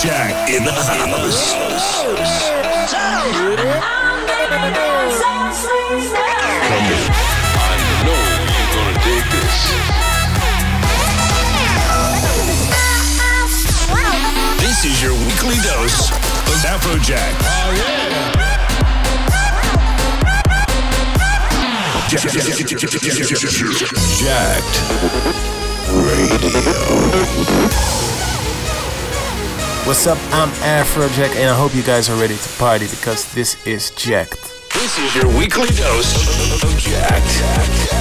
Afrojack in the house. I know you're gonna dig this. This is your weekly dose of Afrojack. Oh, yeah. Jacked Radio. What's up? I'm Afrojack, and I hope you guys are ready to party because this is Jacked. This is your weekly dose of Jacked.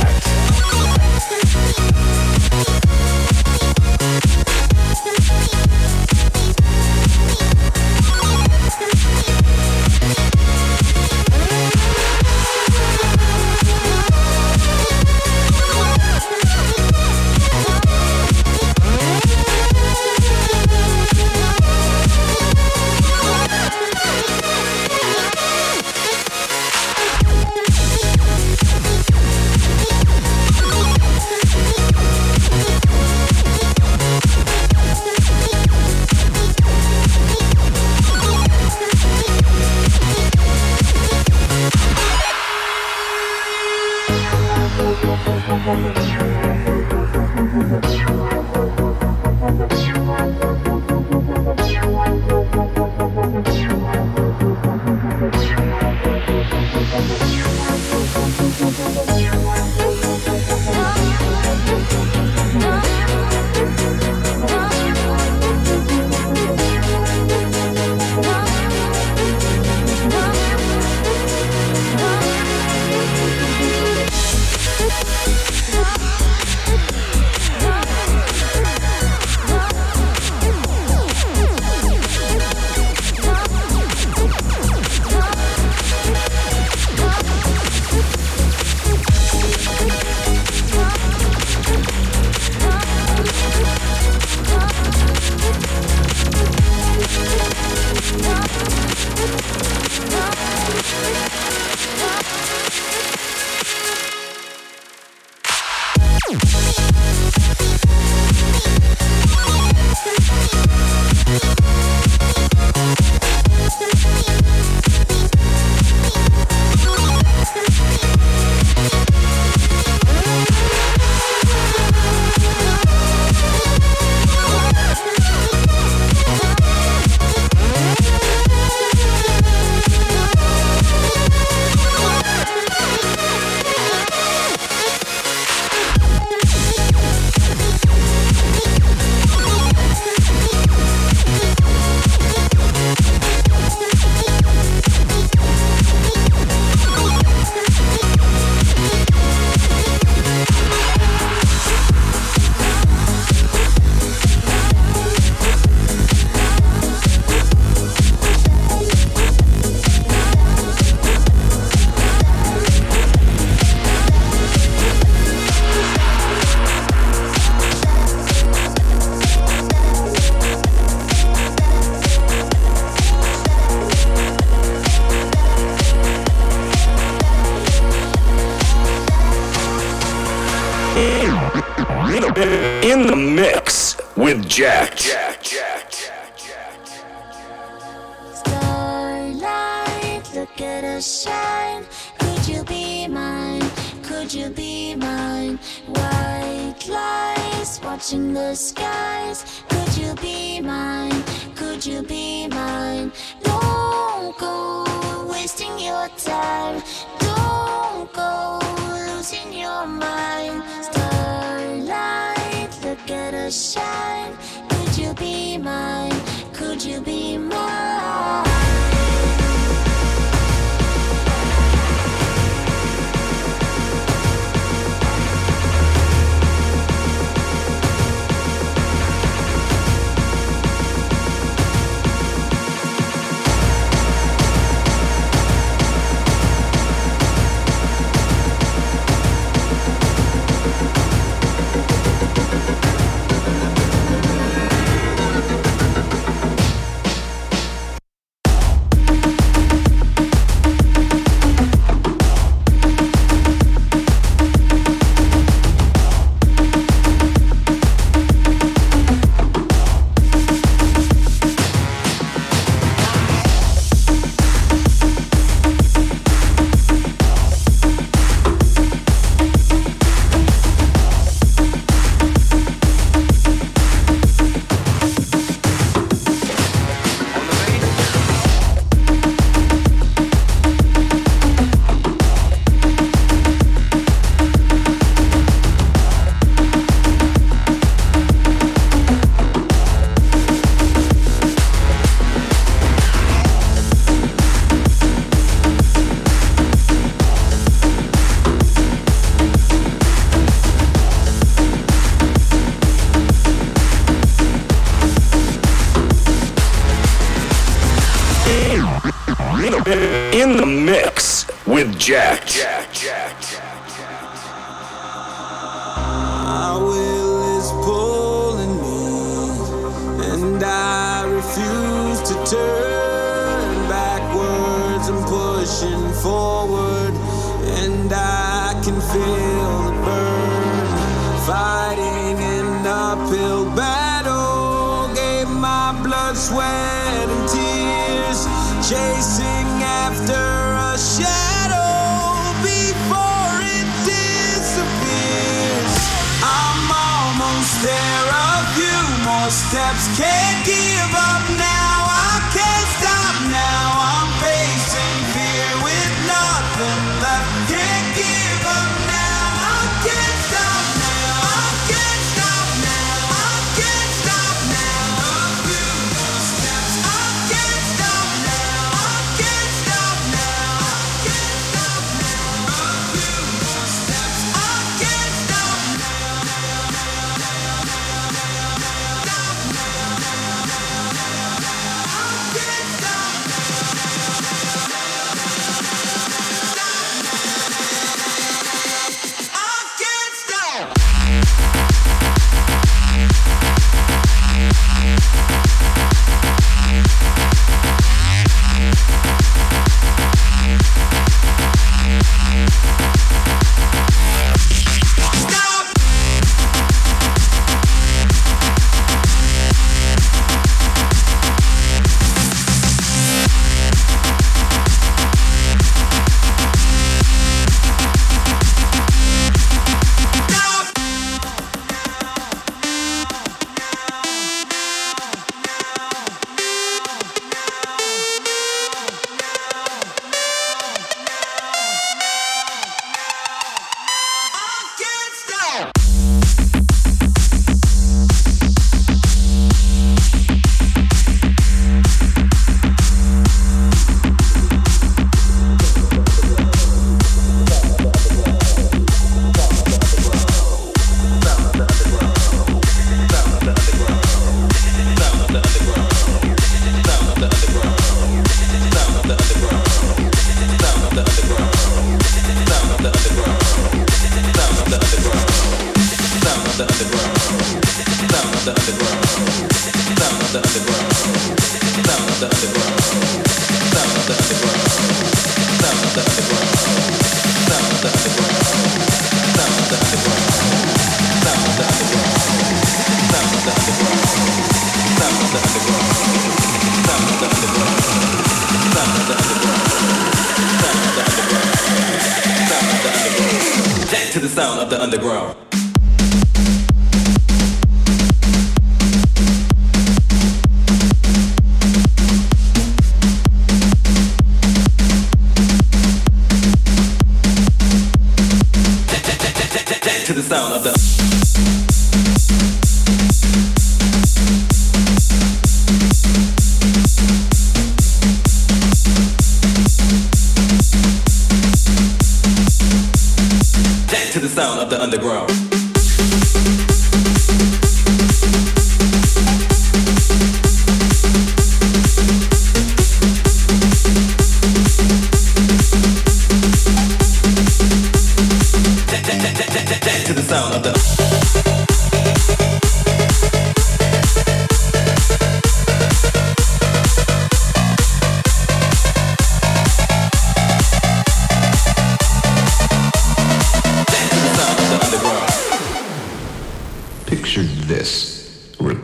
the underground.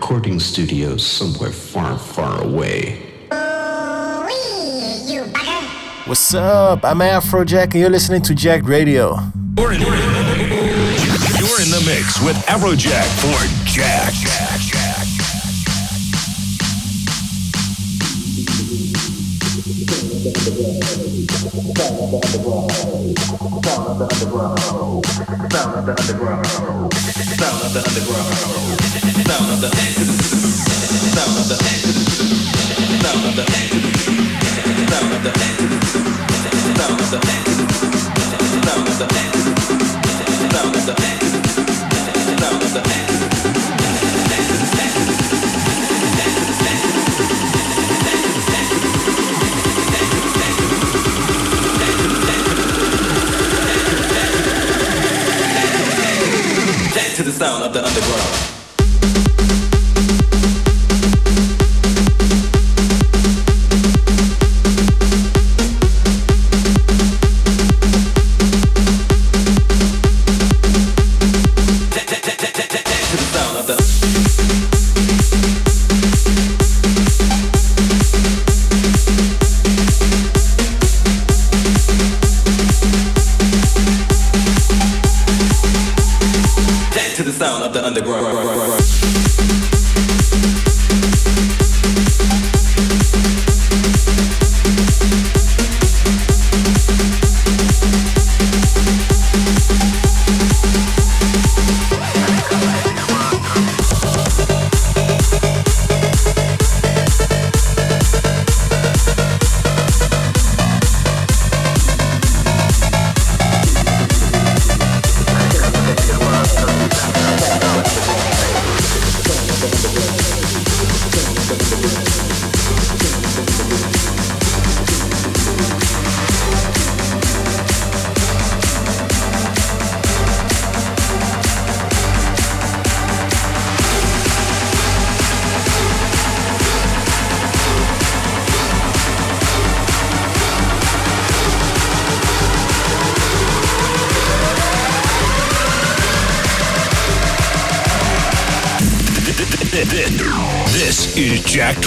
recording studio somewhere far, far away. What's up? I'm Afrojack, and you're listening to Jacked Radio. You're in, you're in the mix with Afrojack for Jack. Jack, Jack. Underground, underground, the sound This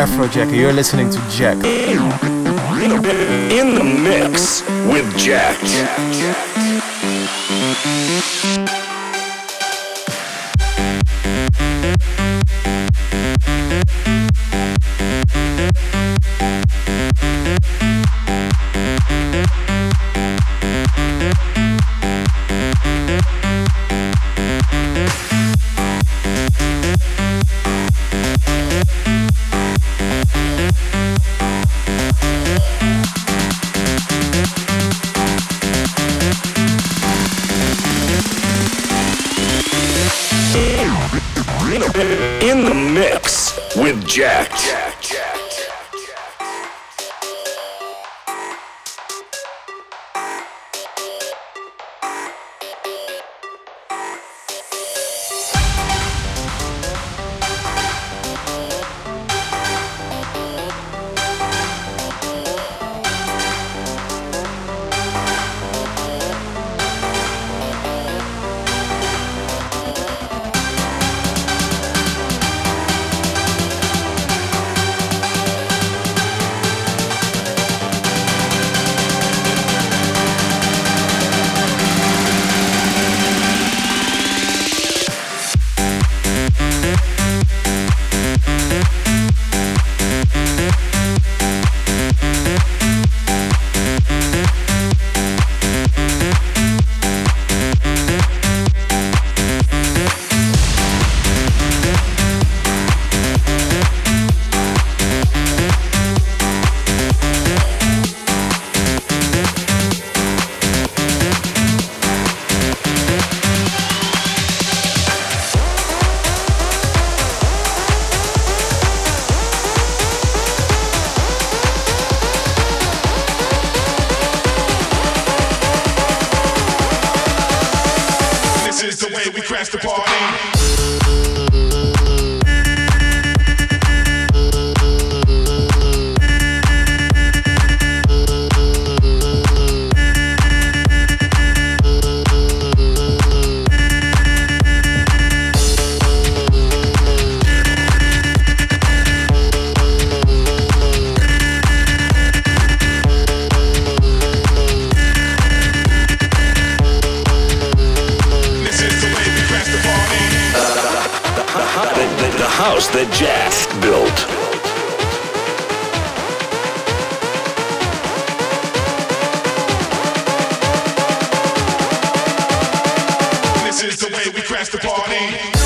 Afrojacker. You're listening to Jack. In, in the mix with Jack. Jack, Jack. is the way we crash the party.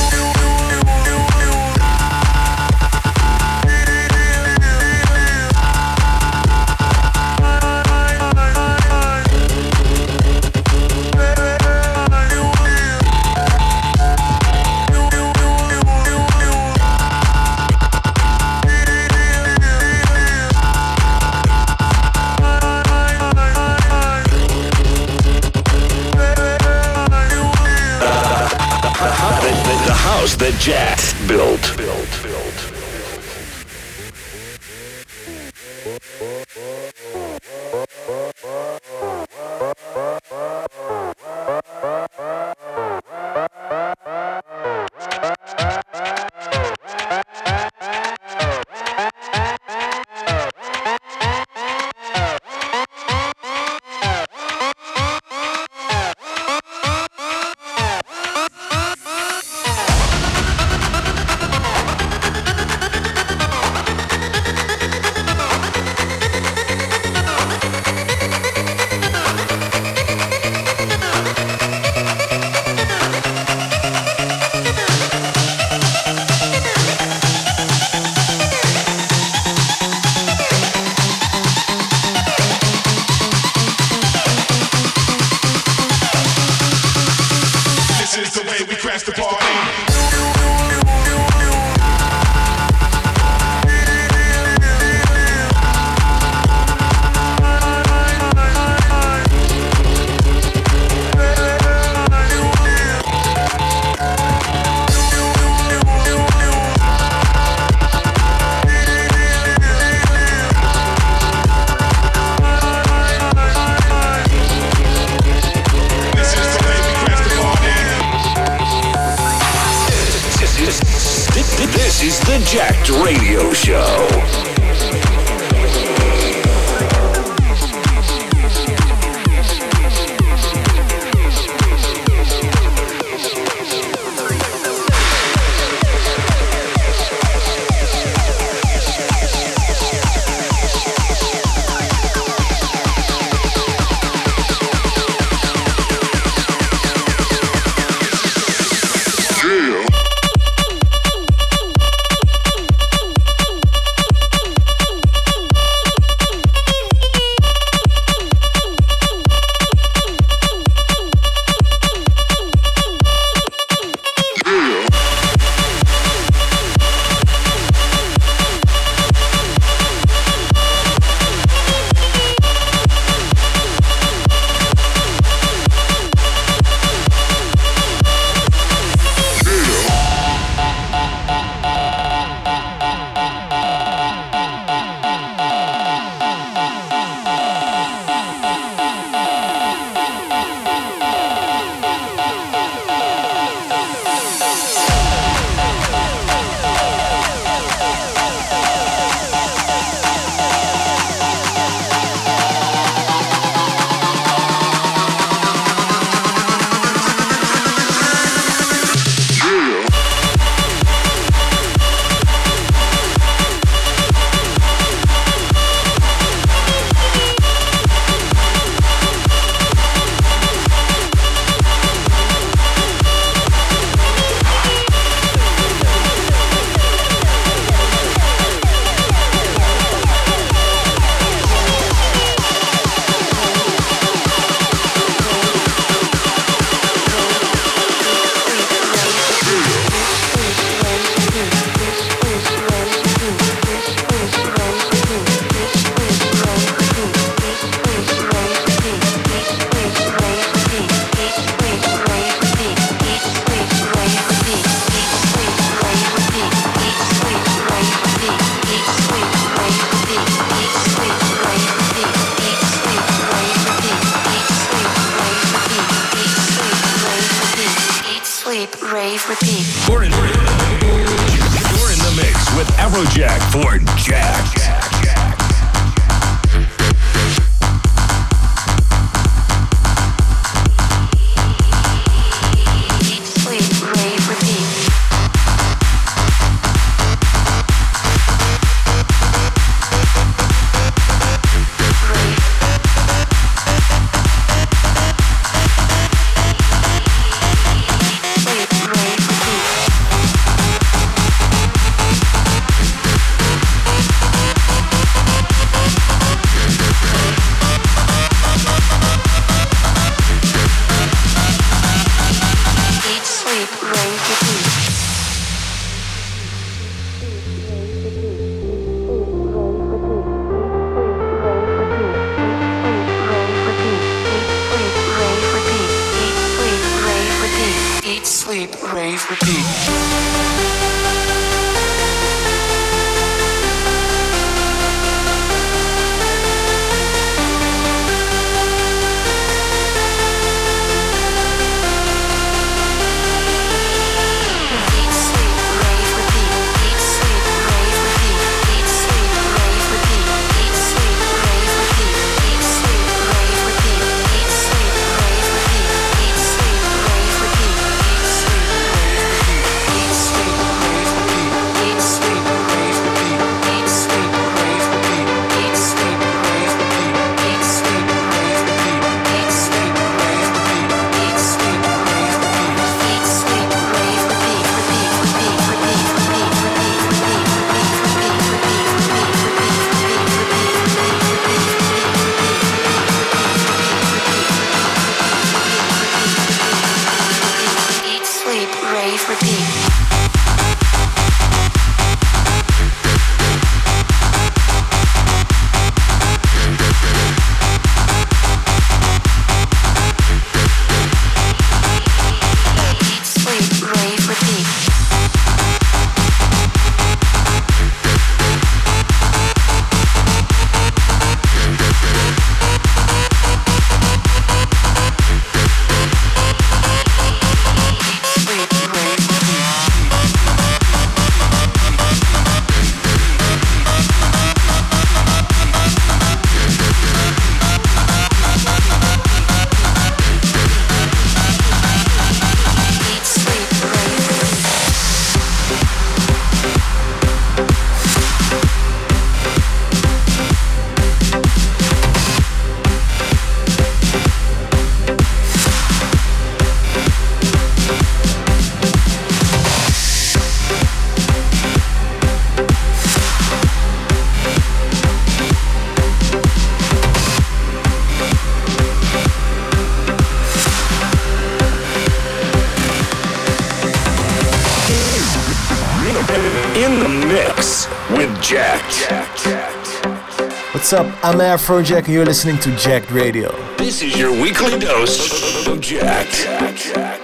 I'm Afrojack and you're listening to Jacked Radio. This is your weekly dose of Jacked.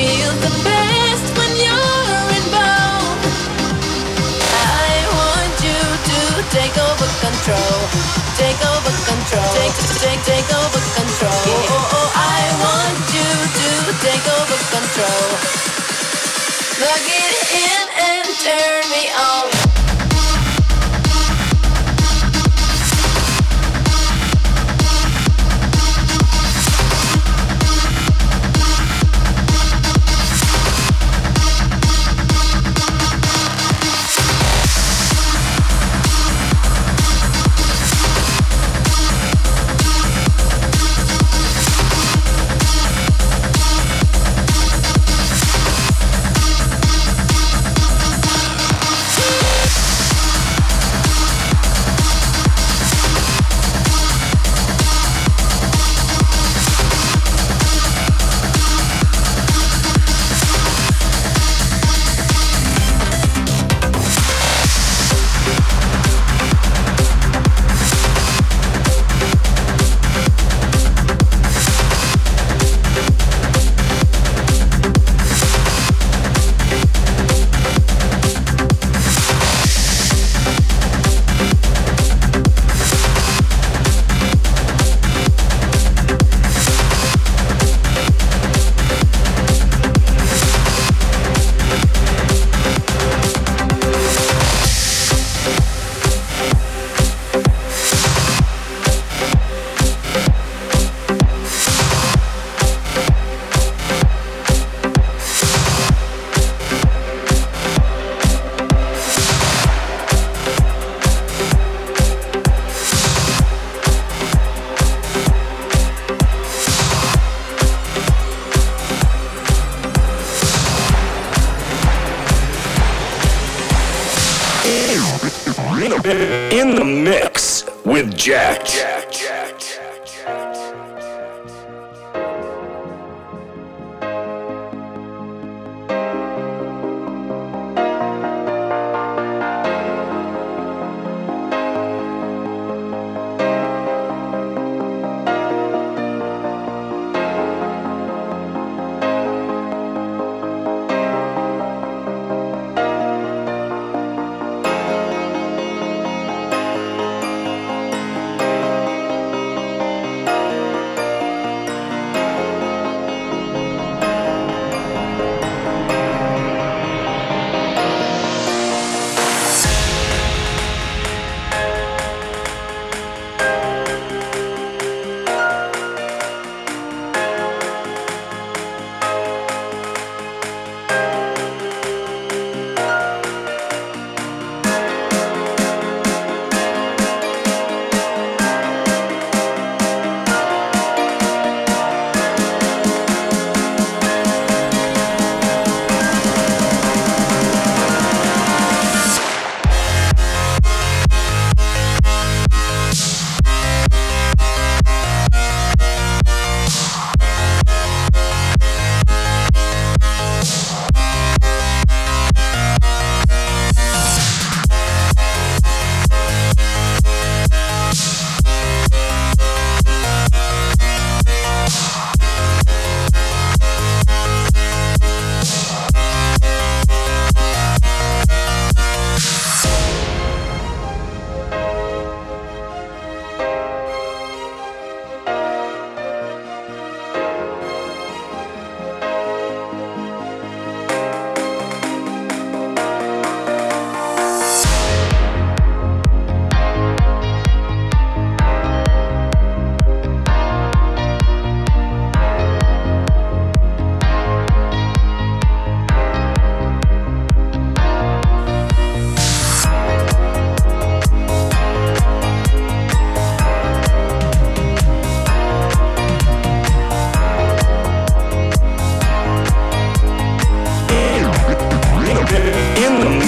feels the best when you're involved. I want you to take over control. Take over control. Take, take, take over control. Oh, oh, oh, I want you to take over control. Plug it in and turn me on.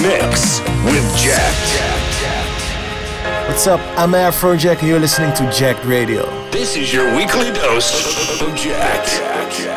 Mix with Jack. What's up? I'm Afrojack and you're listening to Jacked Radio. This is your weekly dose of Jack.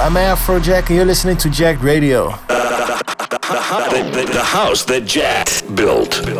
I'm Afrojack, and you're listening to Jacked Radio. The, the, the house that Jack built, built.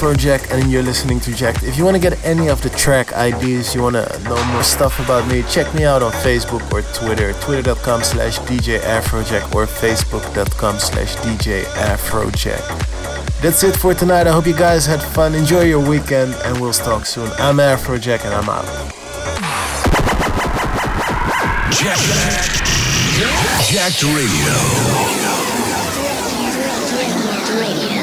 Afrojack and you're listening to Jack. If you want to get any of the track ideas, you want to know more stuff about me, check me out on Facebook or Twitter. Twitter.com slash DJ Afrojack or Facebook.com slash DJ Afrojack. That's it for tonight. I hope you guys had fun. Enjoy your weekend and we'll talk soon. I'm Afrojack and I'm out. Jack. Jacked Radio. Radio. Radio.